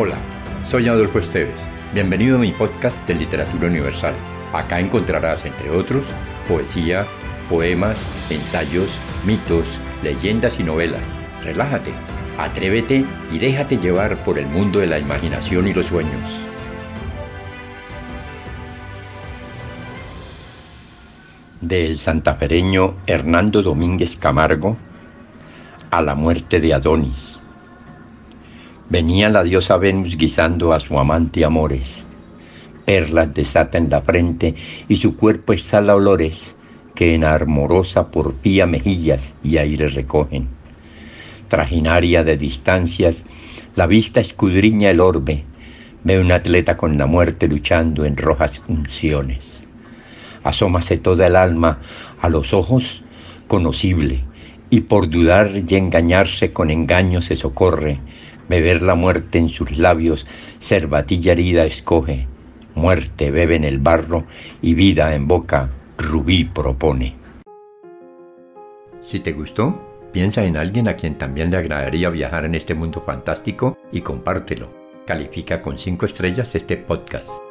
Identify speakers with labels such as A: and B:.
A: Hola, soy Adolfo Esteves. Bienvenido a mi podcast de Literatura Universal. Acá encontrarás, entre otros, poesía, poemas, ensayos, mitos, leyendas y novelas. Relájate, atrévete y déjate llevar por el mundo de la imaginación y los sueños. Del santafereño Hernando Domínguez Camargo a la muerte de Adonis. Venía la diosa Venus guisando a su amante amores. Perlas desata en la frente y su cuerpo exhala olores que en armorosa porfía mejillas y aire recogen. Trajinaria de distancias, la vista escudriña el orbe, ve un atleta con la muerte luchando en rojas unciones. Asómase toda el alma a los ojos conocible, y por dudar y engañarse con engaño se socorre, beber la muerte en sus labios, cervatilla herida escoge, muerte bebe en el barro y vida en boca, rubí propone. Si te gustó, piensa en alguien a quien también le agradaría viajar en este mundo fantástico y compártelo. Califica con 5 estrellas este podcast.